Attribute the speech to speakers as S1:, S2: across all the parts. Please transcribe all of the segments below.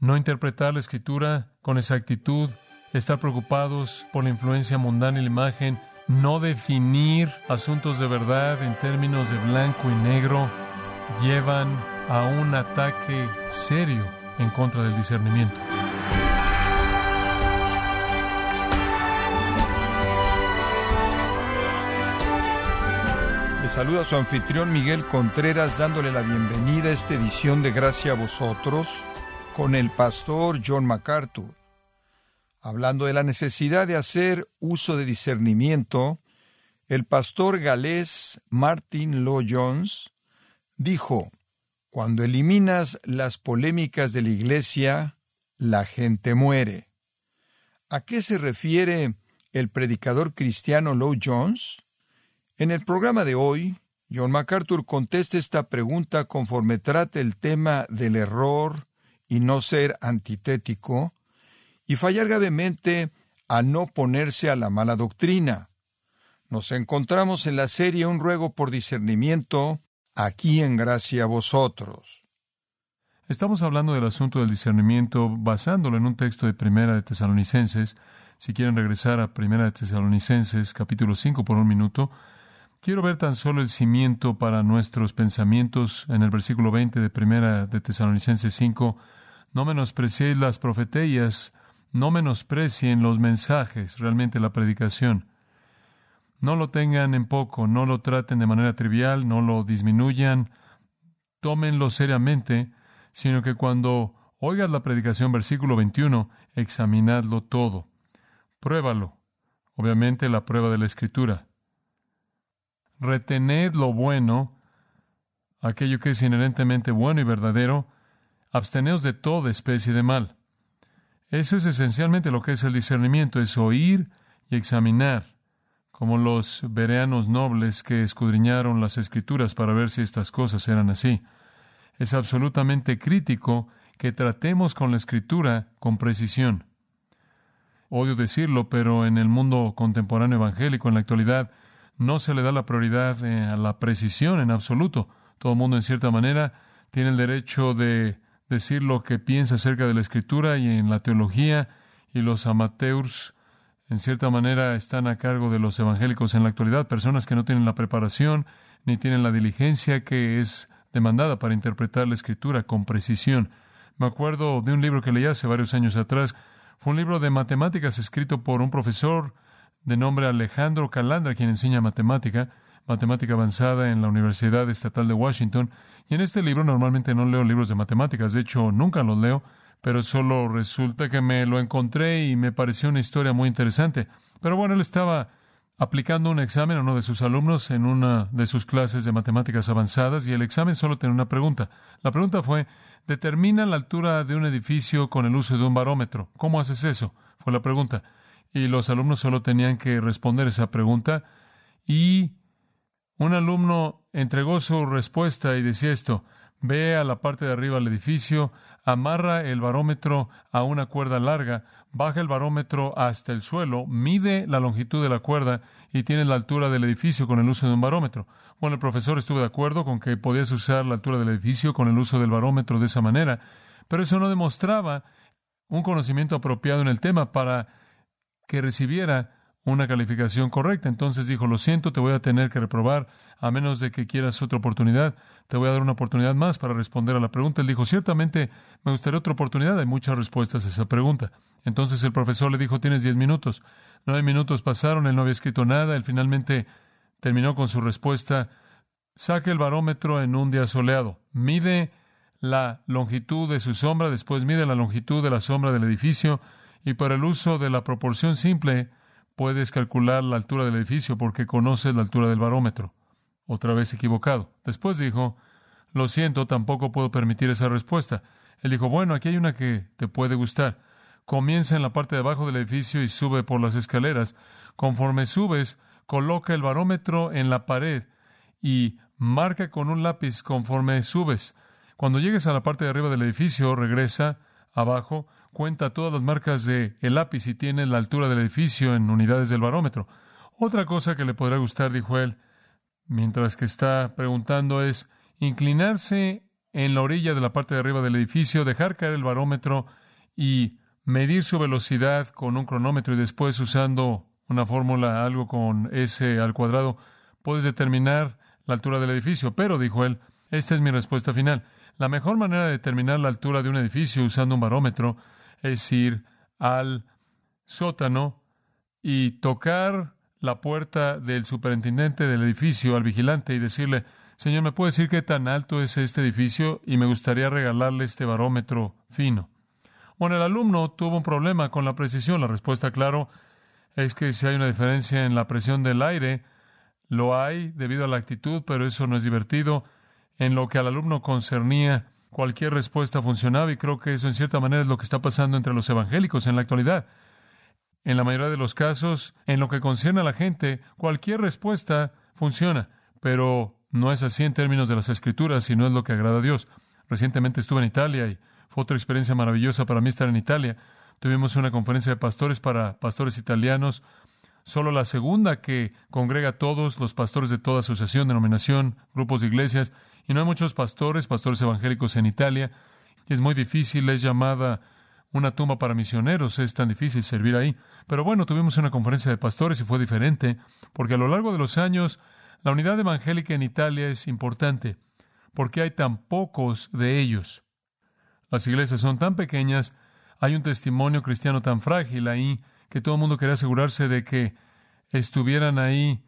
S1: No interpretar la escritura con exactitud, estar preocupados por la influencia mundana y la imagen, no definir asuntos de verdad en términos de blanco y negro, llevan a un ataque serio en contra del discernimiento.
S2: Le saluda su anfitrión Miguel Contreras dándole la bienvenida a esta edición de Gracia a vosotros con el pastor John MacArthur, hablando de la necesidad de hacer uso de discernimiento, el pastor galés Martin Law Jones dijo, cuando eliminas las polémicas de la iglesia, la gente muere. ¿A qué se refiere el predicador cristiano Law Jones? En el programa de hoy, John MacArthur contesta esta pregunta conforme trata el tema del error, y no ser antitético, y fallar gravemente a no ponerse a la mala doctrina. Nos encontramos en la serie Un ruego por discernimiento, aquí en gracia a vosotros.
S1: Estamos hablando del asunto del discernimiento basándolo en un texto de Primera de Tesalonicenses. Si quieren regresar a Primera de Tesalonicenses, capítulo 5 por un minuto, quiero ver tan solo el cimiento para nuestros pensamientos en el versículo 20 de Primera de Tesalonicenses 5 no menospreciéis las profetías, no menosprecien los mensajes, realmente la predicación. No lo tengan en poco, no lo traten de manera trivial, no lo disminuyan, tómenlo seriamente, sino que cuando oigas la predicación, versículo 21, examinadlo todo. Pruébalo. Obviamente la prueba de la Escritura. Retened lo bueno, aquello que es inherentemente bueno y verdadero, absteneos de toda especie de mal. Eso es esencialmente lo que es el discernimiento, es oír y examinar, como los vereanos nobles que escudriñaron las escrituras para ver si estas cosas eran así. Es absolutamente crítico que tratemos con la escritura con precisión. Odio decirlo, pero en el mundo contemporáneo evangélico, en la actualidad, no se le da la prioridad eh, a la precisión en absoluto. Todo el mundo, en cierta manera, tiene el derecho de decir lo que piensa acerca de la escritura y en la teología, y los amateurs, en cierta manera, están a cargo de los evangélicos en la actualidad, personas que no tienen la preparación ni tienen la diligencia que es demandada para interpretar la escritura con precisión. Me acuerdo de un libro que leí hace varios años atrás. Fue un libro de matemáticas escrito por un profesor de nombre Alejandro Calandra, quien enseña matemática, matemática avanzada en la Universidad Estatal de Washington, y en este libro normalmente no leo libros de matemáticas, de hecho nunca los leo, pero solo resulta que me lo encontré y me pareció una historia muy interesante. Pero bueno, él estaba aplicando un examen a uno de sus alumnos en una de sus clases de matemáticas avanzadas y el examen solo tenía una pregunta. La pregunta fue, determina la altura de un edificio con el uso de un barómetro. ¿Cómo haces eso? Fue la pregunta. Y los alumnos solo tenían que responder esa pregunta y un alumno entregó su respuesta y decía esto, ve a la parte de arriba del edificio, amarra el barómetro a una cuerda larga, baja el barómetro hasta el suelo, mide la longitud de la cuerda y tiene la altura del edificio con el uso de un barómetro. Bueno, el profesor estuvo de acuerdo con que podías usar la altura del edificio con el uso del barómetro de esa manera, pero eso no demostraba un conocimiento apropiado en el tema para que recibiera una calificación correcta. Entonces dijo, lo siento, te voy a tener que reprobar, a menos de que quieras otra oportunidad. Te voy a dar una oportunidad más para responder a la pregunta. Él dijo, ciertamente me gustaría otra oportunidad. Hay muchas respuestas a esa pregunta. Entonces el profesor le dijo, tienes diez minutos. Nueve minutos pasaron, él no había escrito nada. Él finalmente terminó con su respuesta. Saque el barómetro en un día soleado. Mide la longitud de su sombra, después mide la longitud de la sombra del edificio y por el uso de la proporción simple puedes calcular la altura del edificio porque conoces la altura del barómetro. Otra vez equivocado. Después dijo, lo siento, tampoco puedo permitir esa respuesta. Él dijo, bueno, aquí hay una que te puede gustar. Comienza en la parte de abajo del edificio y sube por las escaleras. Conforme subes, coloca el barómetro en la pared y marca con un lápiz conforme subes. Cuando llegues a la parte de arriba del edificio, regresa abajo, cuenta todas las marcas de el lápiz y tiene la altura del edificio en unidades del barómetro. Otra cosa que le podrá gustar, dijo él, mientras que está preguntando, es inclinarse en la orilla de la parte de arriba del edificio, dejar caer el barómetro y medir su velocidad con un cronómetro y después usando una fórmula, algo con S al cuadrado, puedes determinar la altura del edificio. Pero, dijo él, esta es mi respuesta final. La mejor manera de determinar la altura de un edificio usando un barómetro es ir al sótano y tocar la puerta del superintendente del edificio, al vigilante, y decirle, Señor, ¿me puede decir qué tan alto es este edificio? Y me gustaría regalarle este barómetro fino. Bueno, el alumno tuvo un problema con la precisión. La respuesta, claro, es que si hay una diferencia en la presión del aire, lo hay debido a la actitud, pero eso no es divertido. En lo que al alumno concernía, cualquier respuesta funcionaba y creo que eso en cierta manera es lo que está pasando entre los evangélicos en la actualidad. En la mayoría de los casos, en lo que concierne a la gente, cualquier respuesta funciona, pero no es así en términos de las escrituras y no es lo que agrada a Dios. Recientemente estuve en Italia y fue otra experiencia maravillosa para mí estar en Italia. Tuvimos una conferencia de pastores para pastores italianos, solo la segunda que congrega a todos los pastores de toda asociación, denominación, grupos de iglesias, y no hay muchos pastores, pastores evangélicos en Italia, es muy difícil, es llamada una tumba para misioneros, es tan difícil servir ahí. Pero bueno, tuvimos una conferencia de pastores y fue diferente, porque a lo largo de los años la unidad evangélica en Italia es importante, porque hay tan pocos de ellos. Las iglesias son tan pequeñas, hay un testimonio cristiano tan frágil ahí, que todo el mundo quería asegurarse de que estuvieran ahí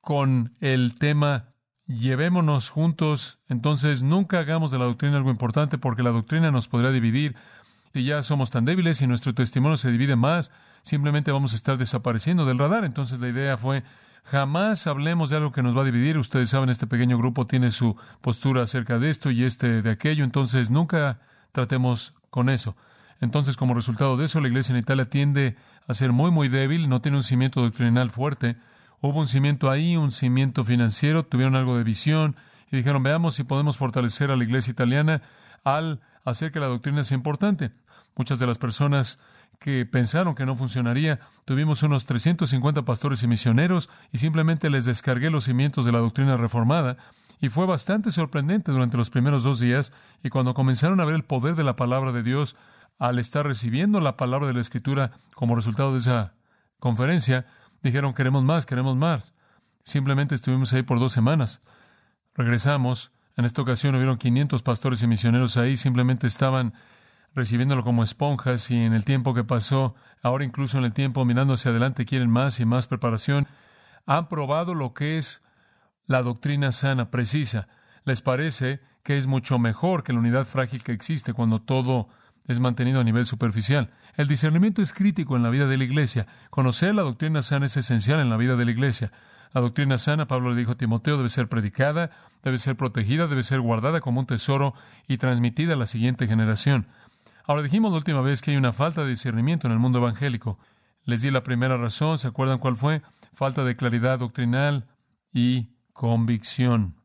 S1: con el tema llevémonos juntos, entonces nunca hagamos de la doctrina algo importante porque la doctrina nos podrá dividir. Si ya somos tan débiles y nuestro testimonio se divide más, simplemente vamos a estar desapareciendo del radar. Entonces la idea fue, jamás hablemos de algo que nos va a dividir. Ustedes saben, este pequeño grupo tiene su postura acerca de esto y este de aquello, entonces nunca tratemos con eso. Entonces, como resultado de eso, la iglesia en Italia tiende a ser muy, muy débil, no tiene un cimiento doctrinal fuerte. Hubo un cimiento ahí, un cimiento financiero, tuvieron algo de visión y dijeron, veamos si podemos fortalecer a la iglesia italiana al hacer que la doctrina sea importante. Muchas de las personas que pensaron que no funcionaría, tuvimos unos 350 pastores y misioneros y simplemente les descargué los cimientos de la doctrina reformada y fue bastante sorprendente durante los primeros dos días y cuando comenzaron a ver el poder de la palabra de Dios, al estar recibiendo la palabra de la Escritura como resultado de esa conferencia, dijeron, queremos más, queremos más. Simplemente estuvimos ahí por dos semanas. Regresamos. En esta ocasión hubieron 500 pastores y misioneros ahí, simplemente estaban recibiéndolo como esponjas y en el tiempo que pasó, ahora incluso en el tiempo mirando hacia adelante, quieren más y más preparación. Han probado lo que es la doctrina sana, precisa. Les parece que es mucho mejor que la unidad frágil que existe cuando todo es mantenido a nivel superficial. El discernimiento es crítico en la vida de la iglesia. Conocer la doctrina sana es esencial en la vida de la iglesia. La doctrina sana, Pablo le dijo a Timoteo, debe ser predicada, debe ser protegida, debe ser guardada como un tesoro y transmitida a la siguiente generación. Ahora dijimos la última vez que hay una falta de discernimiento en el mundo evangélico. Les di la primera razón, ¿se acuerdan cuál fue? Falta de claridad doctrinal y convicción.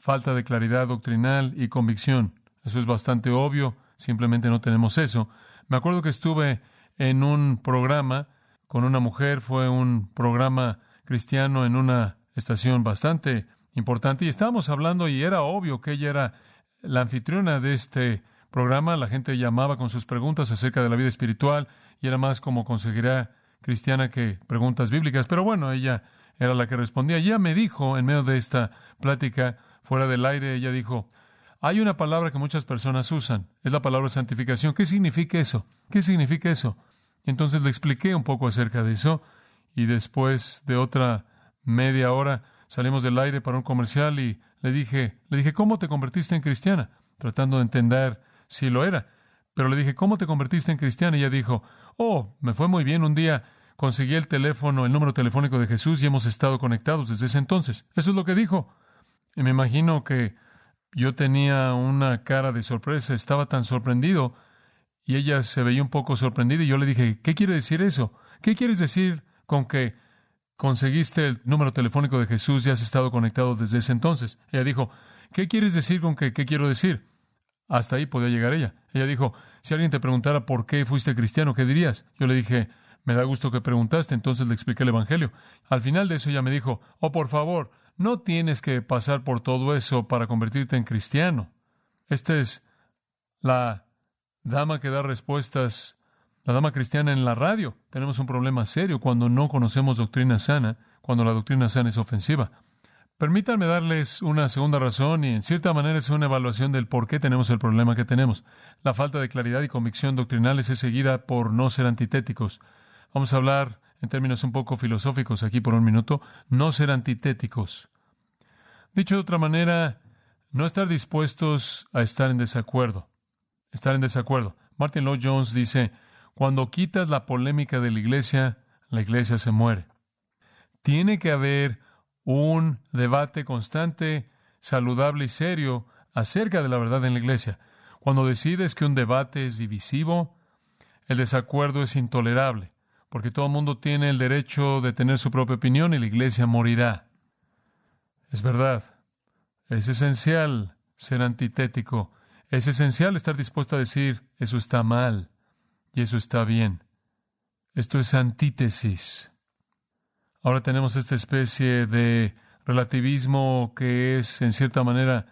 S1: Falta de claridad doctrinal y convicción. Eso es bastante obvio. Simplemente no tenemos eso. Me acuerdo que estuve en un programa con una mujer, fue un programa cristiano en una estación bastante importante y estábamos hablando y era obvio que ella era la anfitriona de este programa. La gente llamaba con sus preguntas acerca de la vida espiritual y era más como consejería cristiana que preguntas bíblicas, pero bueno, ella era la que respondía. Ella me dijo, en medio de esta plática, fuera del aire, ella dijo, hay una palabra que muchas personas usan, es la palabra santificación. ¿Qué significa eso? ¿Qué significa eso? Entonces le expliqué un poco acerca de eso y después de otra media hora salimos del aire para un comercial y le dije, le dije, ¿cómo te convertiste en cristiana? Tratando de entender si lo era. Pero le dije, ¿cómo te convertiste en cristiana? Y ella dijo, oh, me fue muy bien un día. Conseguí el teléfono, el número telefónico de Jesús y hemos estado conectados desde ese entonces. Eso es lo que dijo. Y me imagino que yo tenía una cara de sorpresa, estaba tan sorprendido y ella se veía un poco sorprendida y yo le dije, ¿qué quiere decir eso? ¿Qué quieres decir con que conseguiste el número telefónico de Jesús y has estado conectado desde ese entonces? Ella dijo, ¿qué quieres decir con que qué quiero decir? Hasta ahí podía llegar ella. Ella dijo, si alguien te preguntara por qué fuiste cristiano, ¿qué dirías? Yo le dije, me da gusto que preguntaste, entonces le expliqué el Evangelio. Al final de eso ella me dijo, oh, por favor, no tienes que pasar por todo eso para convertirte en cristiano. Esta es la dama que da respuestas, la dama cristiana en la radio. Tenemos un problema serio cuando no conocemos doctrina sana, cuando la doctrina sana es ofensiva. Permítanme darles una segunda razón y en cierta manera es una evaluación del por qué tenemos el problema que tenemos. La falta de claridad y convicción doctrinales es seguida por no ser antitéticos. Vamos a hablar en términos un poco filosóficos aquí por un minuto, no ser antitéticos. Dicho de otra manera, no estar dispuestos a estar en desacuerdo. Estar en desacuerdo. Martin Lloyd Jones dice, cuando quitas la polémica de la iglesia, la iglesia se muere. Tiene que haber un debate constante, saludable y serio acerca de la verdad en la iglesia. Cuando decides que un debate es divisivo, el desacuerdo es intolerable porque todo el mundo tiene el derecho de tener su propia opinión y la iglesia morirá. Es verdad. Es esencial ser antitético. Es esencial estar dispuesto a decir, eso está mal y eso está bien. Esto es antítesis. Ahora tenemos esta especie de relativismo que es, en cierta manera,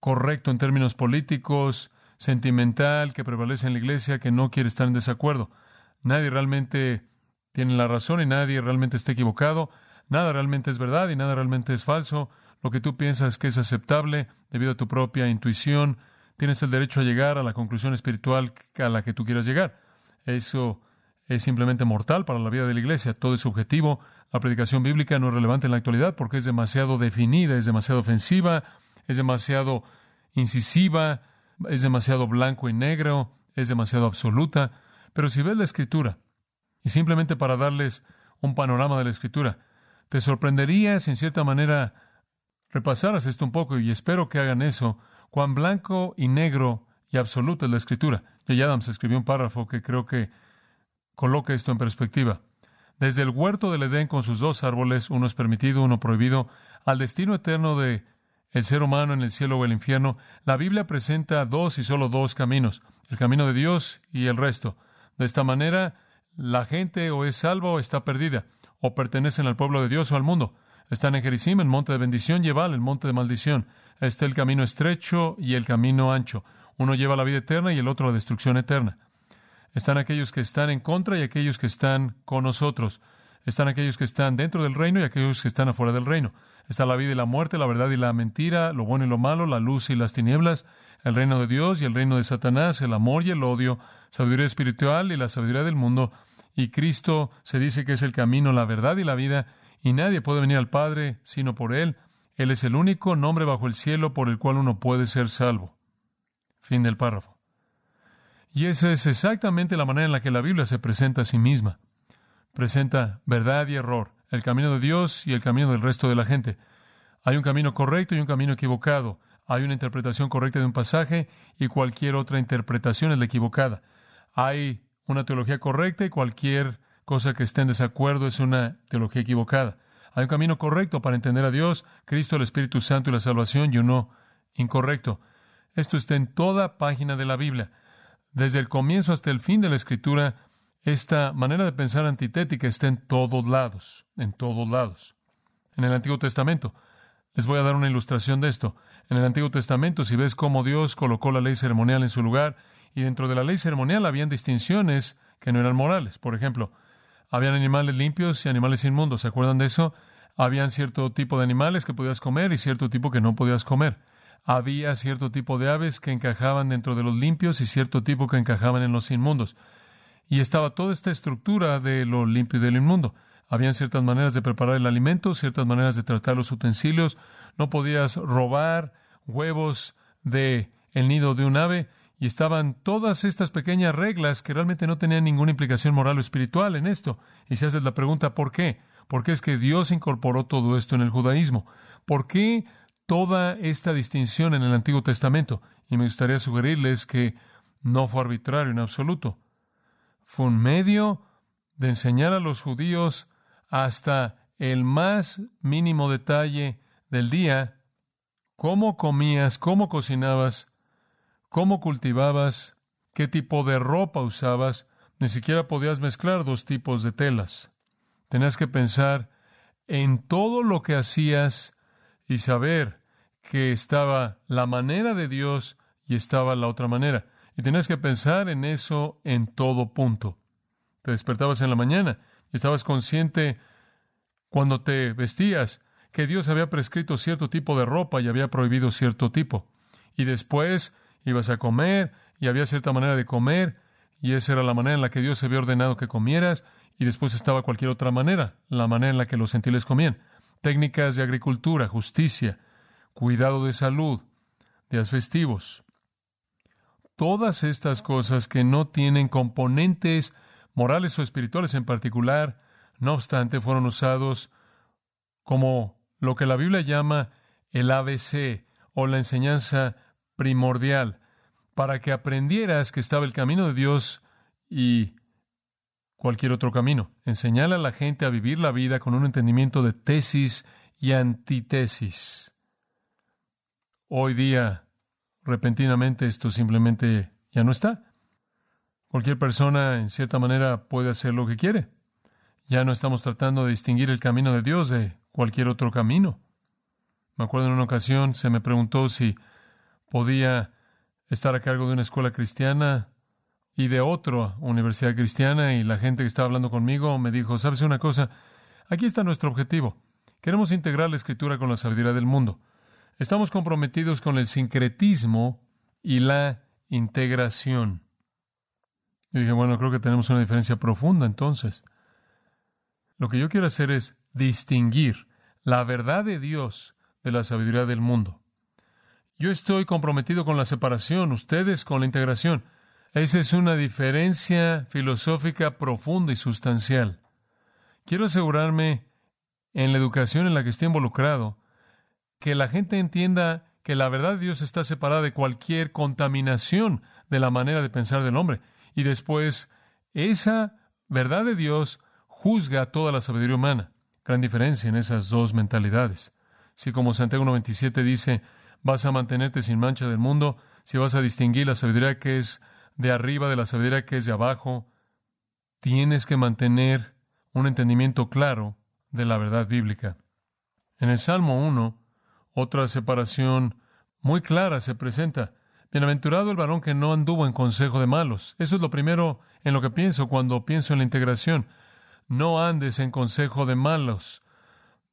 S1: correcto en términos políticos, sentimental, que prevalece en la iglesia, que no quiere estar en desacuerdo. Nadie realmente tiene la razón y nadie realmente está equivocado. Nada realmente es verdad y nada realmente es falso. Lo que tú piensas que es aceptable debido a tu propia intuición, tienes el derecho a llegar a la conclusión espiritual a la que tú quieras llegar. Eso es simplemente mortal para la vida de la iglesia. Todo es subjetivo. La predicación bíblica no es relevante en la actualidad porque es demasiado definida, es demasiado ofensiva, es demasiado incisiva, es demasiado blanco y negro, es demasiado absoluta. Pero si ves la escritura, y simplemente para darles un panorama de la escritura, te sorprendería si en cierta manera repasaras esto un poco, y espero que hagan eso, cuán blanco y negro y absoluto es la escritura. J. Adams escribió un párrafo que creo que coloca esto en perspectiva. Desde el huerto del Edén con sus dos árboles, uno es permitido, uno prohibido, al destino eterno de el ser humano en el cielo o el infierno, la Biblia presenta dos y solo dos caminos, el camino de Dios y el resto. De esta manera, la gente o es salva o está perdida, o pertenecen al pueblo de Dios o al mundo. Están en Jericim, en monte de bendición, y el monte de maldición. Está el camino estrecho y el camino ancho. Uno lleva la vida eterna y el otro la destrucción eterna. Están aquellos que están en contra y aquellos que están con nosotros. Están aquellos que están dentro del reino y aquellos que están afuera del reino. Está la vida y la muerte, la verdad y la mentira, lo bueno y lo malo, la luz y las tinieblas, el reino de Dios y el reino de Satanás, el amor y el odio, sabiduría espiritual y la sabiduría del mundo. Y Cristo se dice que es el camino, la verdad y la vida, y nadie puede venir al Padre sino por Él. Él es el único nombre bajo el cielo por el cual uno puede ser salvo. Fin del párrafo. Y esa es exactamente la manera en la que la Biblia se presenta a sí misma. Presenta verdad y error, el camino de Dios y el camino del resto de la gente. Hay un camino correcto y un camino equivocado. Hay una interpretación correcta de un pasaje y cualquier otra interpretación es la equivocada. Hay una teología correcta y cualquier cosa que esté en desacuerdo es una teología equivocada. Hay un camino correcto para entender a Dios, Cristo, el Espíritu Santo y la salvación y uno incorrecto. Esto está en toda página de la Biblia. Desde el comienzo hasta el fin de la Escritura, esta manera de pensar antitética está en todos lados, en todos lados. En el Antiguo Testamento, les voy a dar una ilustración de esto. En el Antiguo Testamento, si ves cómo Dios colocó la ley ceremonial en su lugar, y dentro de la ley ceremonial habían distinciones que no eran morales. Por ejemplo, Habían animales limpios y animales inmundos. ¿Se acuerdan de eso? Habían cierto tipo de animales que podías comer y cierto tipo que no podías comer. Había cierto tipo de aves que encajaban dentro de los limpios y cierto tipo que encajaban en los inmundos. Y estaba toda esta estructura de lo limpio y de lo inmundo. Habían ciertas maneras de preparar el alimento, ciertas maneras de tratar los utensilios. No podías robar huevos de el nido de un ave y estaban todas estas pequeñas reglas que realmente no tenían ninguna implicación moral o espiritual en esto. Y se hace la pregunta ¿por qué? ¿Por qué es que Dios incorporó todo esto en el judaísmo? ¿Por qué toda esta distinción en el Antiguo Testamento? Y me gustaría sugerirles que no fue arbitrario en absoluto. Fue un medio de enseñar a los judíos hasta el más mínimo detalle del día cómo comías, cómo cocinabas, cómo cultivabas, qué tipo de ropa usabas. Ni siquiera podías mezclar dos tipos de telas. Tenías que pensar en todo lo que hacías y saber que estaba la manera de Dios y estaba la otra manera. Y tenías que pensar en eso en todo punto. Te despertabas en la mañana estabas consciente cuando te vestías que Dios había prescrito cierto tipo de ropa y había prohibido cierto tipo. Y después ibas a comer y había cierta manera de comer y esa era la manera en la que Dios había ordenado que comieras y después estaba cualquier otra manera, la manera en la que los gentiles comían. Técnicas de agricultura, justicia, cuidado de salud, días festivos. Todas estas cosas que no tienen componentes morales o espirituales en particular, no obstante, fueron usados como lo que la Biblia llama el ABC o la enseñanza primordial, para que aprendieras que estaba el camino de Dios y cualquier otro camino. Enseñar a la gente a vivir la vida con un entendimiento de tesis y antítesis. Hoy día, repentinamente, esto simplemente ya no está. Cualquier persona, en cierta manera, puede hacer lo que quiere. Ya no estamos tratando de distinguir el camino de Dios de cualquier otro camino. Me acuerdo en una ocasión se me preguntó si podía estar a cargo de una escuela cristiana y de otra universidad cristiana y la gente que estaba hablando conmigo me dijo, ¿sabes una cosa? Aquí está nuestro objetivo. Queremos integrar la escritura con la sabiduría del mundo. Estamos comprometidos con el sincretismo y la integración. Y dije, bueno, creo que tenemos una diferencia profunda entonces. Lo que yo quiero hacer es distinguir la verdad de Dios de la sabiduría del mundo. Yo estoy comprometido con la separación, ustedes con la integración. Esa es una diferencia filosófica profunda y sustancial. Quiero asegurarme, en la educación en la que esté involucrado, que la gente entienda que la verdad de Dios está separada de cualquier contaminación de la manera de pensar del hombre. Y después, esa verdad de Dios juzga toda la sabiduría humana. Gran diferencia en esas dos mentalidades. Si como Santiago 97 dice, vas a mantenerte sin mancha del mundo, si vas a distinguir la sabiduría que es de arriba de la sabiduría que es de abajo. Tienes que mantener un entendimiento claro de la verdad bíblica. En el Salmo 1, otra separación muy clara se presenta. Bienaventurado el varón que no anduvo en consejo de malos. Eso es lo primero en lo que pienso cuando pienso en la integración. No andes en consejo de malos.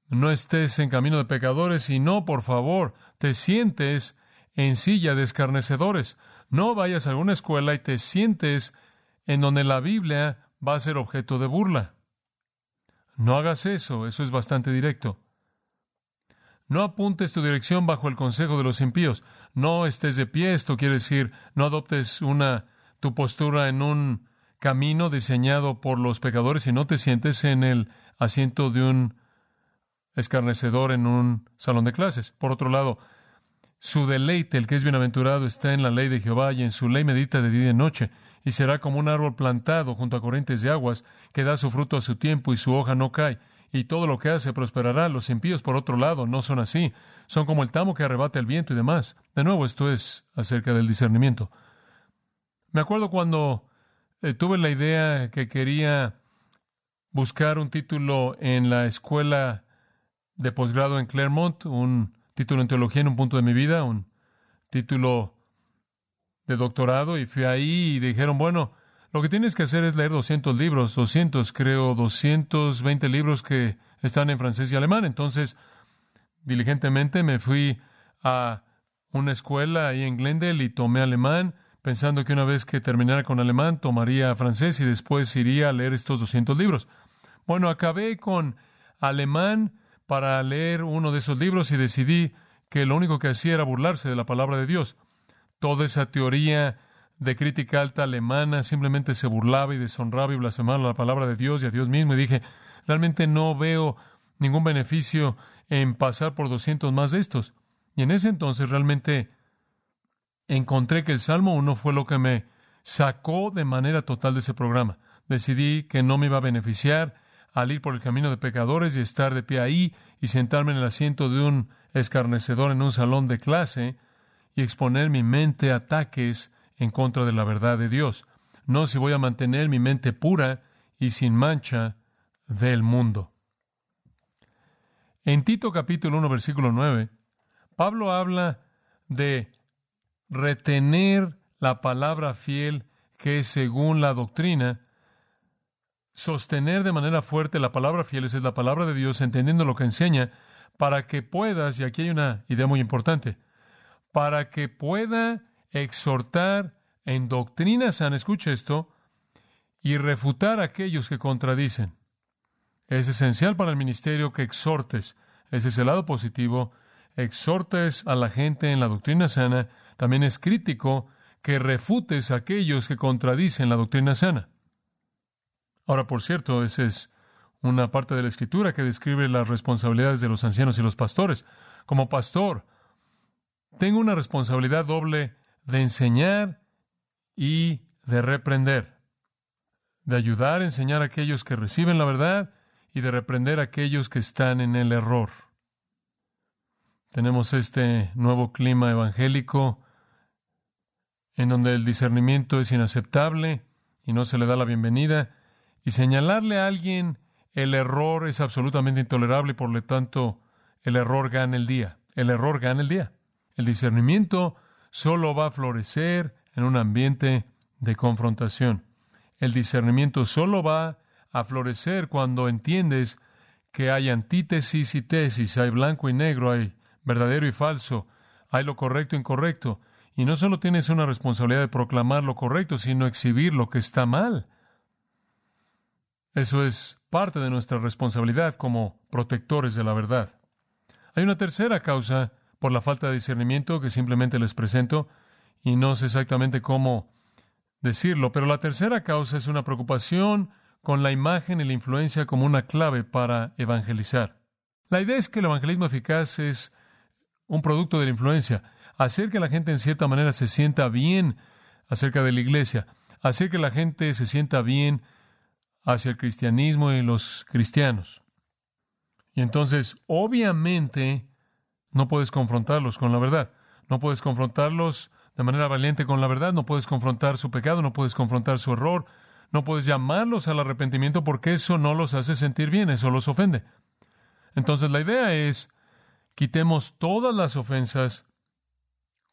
S1: No estés en camino de pecadores y no, por favor, te sientes en silla de escarnecedores. No vayas a alguna escuela y te sientes en donde la Biblia va a ser objeto de burla. No hagas eso, eso es bastante directo. No apuntes tu dirección bajo el consejo de los impíos. No estés de pie, esto quiere decir, no adoptes una tu postura en un camino diseñado por los pecadores y no te sientes en el asiento de un escarnecedor en un salón de clases. Por otro lado, su deleite, el que es bienaventurado, está en la ley de Jehová y en su ley medita de día y noche, y será como un árbol plantado junto a corrientes de aguas, que da su fruto a su tiempo y su hoja no cae, y todo lo que hace prosperará. Los impíos, por otro lado, no son así, son como el tamo que arrebata el viento y demás. De nuevo, esto es acerca del discernimiento. Me acuerdo cuando eh, tuve la idea que quería buscar un título en la escuela de posgrado en Claremont, un título en teología en un punto de mi vida, un título de doctorado, y fui ahí y dijeron, bueno, Lo que tienes que hacer es leer 200 libros, 200, creo, 220 libros que están en francés y alemán. Entonces, diligentemente me fui a una escuela ahí en Glendale y tomé alemán, pensando que una vez que terminara con alemán tomaría francés y después iría a leer estos 200 libros. Bueno, acabé con alemán para leer uno de esos libros y decidí que lo único que hacía era burlarse de la palabra de Dios. Toda esa teoría de crítica alta alemana simplemente se burlaba y deshonraba y blasfemaba la palabra de Dios y a Dios mismo. Y dije, realmente no veo ningún beneficio en pasar por 200 más de estos. Y en ese entonces realmente encontré que el Salmo 1 fue lo que me sacó de manera total de ese programa. Decidí que no me iba a beneficiar al ir por el camino de pecadores y estar de pie ahí y sentarme en el asiento de un escarnecedor en un salón de clase y exponer mi mente a ataques en contra de la verdad de Dios. No si voy a mantener mi mente pura y sin mancha del mundo. En Tito capítulo 1 versículo 9, Pablo habla de retener la palabra fiel que es según la doctrina, sostener de manera fuerte la palabra fiel, es la palabra de Dios, entendiendo lo que enseña, para que puedas, y aquí hay una idea muy importante, para que pueda exhortar en doctrina sana, escuche esto, y refutar a aquellos que contradicen. Es esencial para el ministerio que exhortes. Ese es el lado positivo. Exhortes a la gente en la doctrina sana. También es crítico que refutes a aquellos que contradicen la doctrina sana. Ahora, por cierto, esa es una parte de la escritura que describe las responsabilidades de los ancianos y los pastores. Como pastor, tengo una responsabilidad doble de enseñar y de reprender, de ayudar a enseñar a aquellos que reciben la verdad y de reprender a aquellos que están en el error. Tenemos este nuevo clima evangélico en donde el discernimiento es inaceptable y no se le da la bienvenida, y señalarle a alguien el error es absolutamente intolerable y por lo tanto el error gana el día. El error gana el día. El discernimiento solo va a florecer en un ambiente de confrontación. El discernimiento solo va a florecer cuando entiendes que hay antítesis y tesis, hay blanco y negro, hay verdadero y falso, hay lo correcto e incorrecto. Y no solo tienes una responsabilidad de proclamar lo correcto, sino exhibir lo que está mal. Eso es parte de nuestra responsabilidad como protectores de la verdad. Hay una tercera causa por la falta de discernimiento que simplemente les presento y no sé exactamente cómo decirlo, pero la tercera causa es una preocupación con la imagen y la influencia como una clave para evangelizar. La idea es que el evangelismo eficaz es un producto de la influencia, hacer que la gente en cierta manera se sienta bien acerca de la iglesia, hacer que la gente se sienta bien hacia el cristianismo y los cristianos. Y entonces, obviamente, no puedes confrontarlos con la verdad, no puedes confrontarlos de manera valiente con la verdad, no puedes confrontar su pecado, no puedes confrontar su error, no puedes llamarlos al arrepentimiento porque eso no los hace sentir bien, eso los ofende. Entonces la idea es, quitemos todas las ofensas,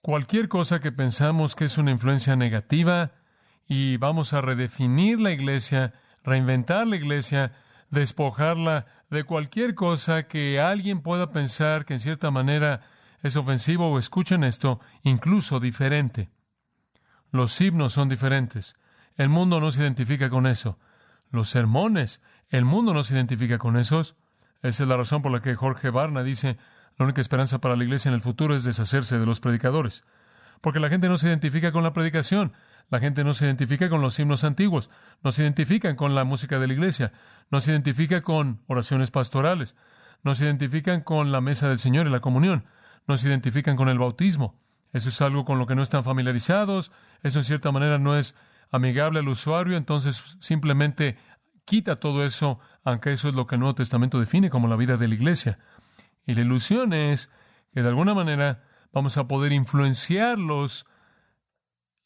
S1: cualquier cosa que pensamos que es una influencia negativa, y vamos a redefinir la iglesia, reinventar la iglesia, despojarla de cualquier cosa que alguien pueda pensar que en cierta manera es ofensivo o escuchen esto, incluso diferente. Los himnos son diferentes. El mundo no se identifica con eso. Los sermones, el mundo no se identifica con esos. Esa es la razón por la que Jorge Barna dice, la única esperanza para la iglesia en el futuro es deshacerse de los predicadores. Porque la gente no se identifica con la predicación, la gente no se identifica con los himnos antiguos, no se identifican con la música de la iglesia, no se identifica con oraciones pastorales, no se identifican con la mesa del Señor y la comunión, no se identifican con el bautismo. Eso es algo con lo que no están familiarizados, eso en cierta manera no es amigable al usuario, entonces simplemente quita todo eso, aunque eso es lo que el Nuevo Testamento define como la vida de la iglesia. Y la ilusión es que de alguna manera vamos a poder influenciarlos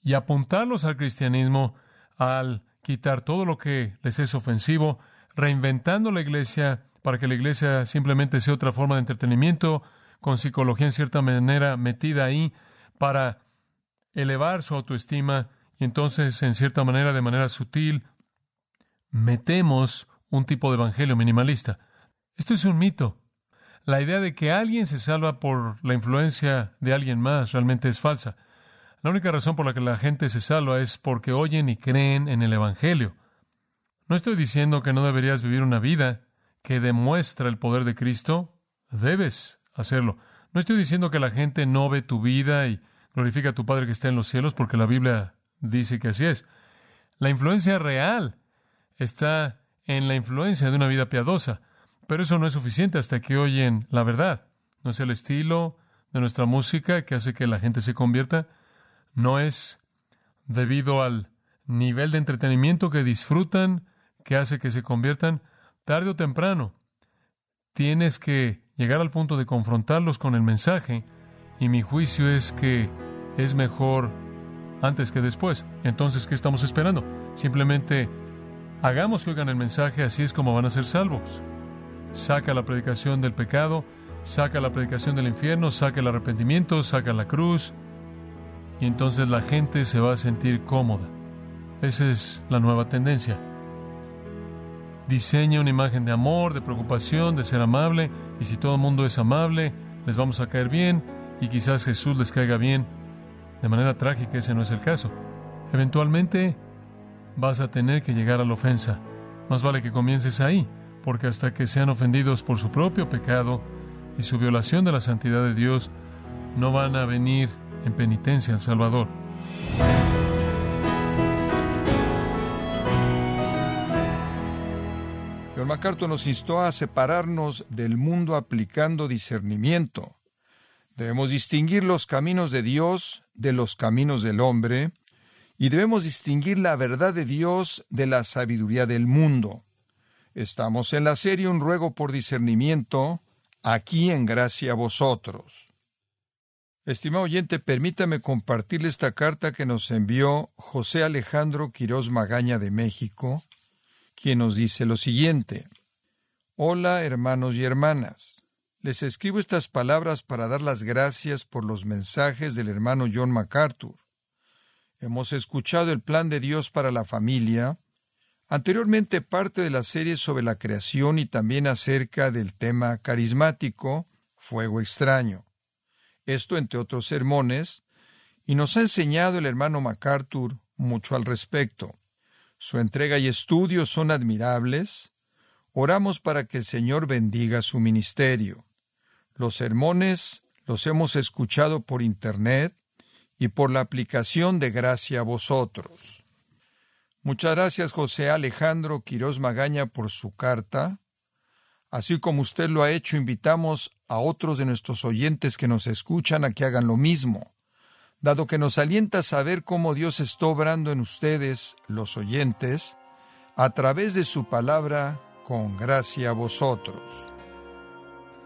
S1: y apuntarlos al cristianismo al quitar todo lo que les es ofensivo, reinventando la iglesia para que la iglesia simplemente sea otra forma de entretenimiento, con psicología en cierta manera metida ahí para elevar su autoestima entonces, en cierta manera, de manera sutil, metemos un tipo de evangelio minimalista. Esto es un mito. La idea de que alguien se salva por la influencia de alguien más realmente es falsa. La única razón por la que la gente se salva es porque oyen y creen en el Evangelio. No estoy diciendo que no deberías vivir una vida que demuestra el poder de Cristo. Debes hacerlo. No estoy diciendo que la gente no ve tu vida y glorifica a tu Padre que está en los cielos, porque la Biblia dice que así es. La influencia real está en la influencia de una vida piadosa, pero eso no es suficiente hasta que oyen la verdad. No es el estilo de nuestra música que hace que la gente se convierta, no es debido al nivel de entretenimiento que disfrutan que hace que se conviertan tarde o temprano. Tienes que llegar al punto de confrontarlos con el mensaje y mi juicio es que es mejor antes que después. Entonces, ¿qué estamos esperando? Simplemente hagamos que oigan el mensaje, así es como van a ser salvos. Saca la predicación del pecado, saca la predicación del infierno, saca el arrepentimiento, saca la cruz, y entonces la gente se va a sentir cómoda. Esa es la nueva tendencia. Diseña una imagen de amor, de preocupación, de ser amable, y si todo el mundo es amable, les vamos a caer bien, y quizás Jesús les caiga bien. De manera trágica ese no es el caso. Eventualmente vas a tener que llegar a la ofensa. Más vale que comiences ahí, porque hasta que sean ofendidos por su propio pecado y su violación de la santidad de Dios, no van a venir en penitencia al Salvador.
S2: John MacArthur nos instó a separarnos del mundo aplicando discernimiento. Debemos distinguir los caminos de Dios de los caminos del hombre, y debemos distinguir la verdad de Dios de la sabiduría del mundo. Estamos en la serie Un ruego por discernimiento, aquí en gracia a vosotros. Estimado oyente, permítame compartirle esta carta que nos envió José Alejandro Quirós Magaña de México, quien nos dice lo siguiente. Hola, hermanos y hermanas. Les escribo estas palabras para dar las gracias por los mensajes del hermano John MacArthur. Hemos escuchado el plan de Dios para la familia, anteriormente parte de la serie sobre la creación y también acerca del tema carismático, fuego extraño esto entre otros sermones, y nos ha enseñado el hermano MacArthur mucho al respecto. Su entrega y estudio son admirables. Oramos para que el Señor bendiga su ministerio. Los sermones los hemos escuchado por Internet y por la aplicación de Gracia a vosotros. Muchas gracias José Alejandro Quirós Magaña por su carta. Así como usted lo ha hecho, invitamos a otros de nuestros oyentes que nos escuchan a que hagan lo mismo, dado que nos alienta a saber cómo Dios está obrando en ustedes, los oyentes, a través de su palabra, con gracia a vosotros.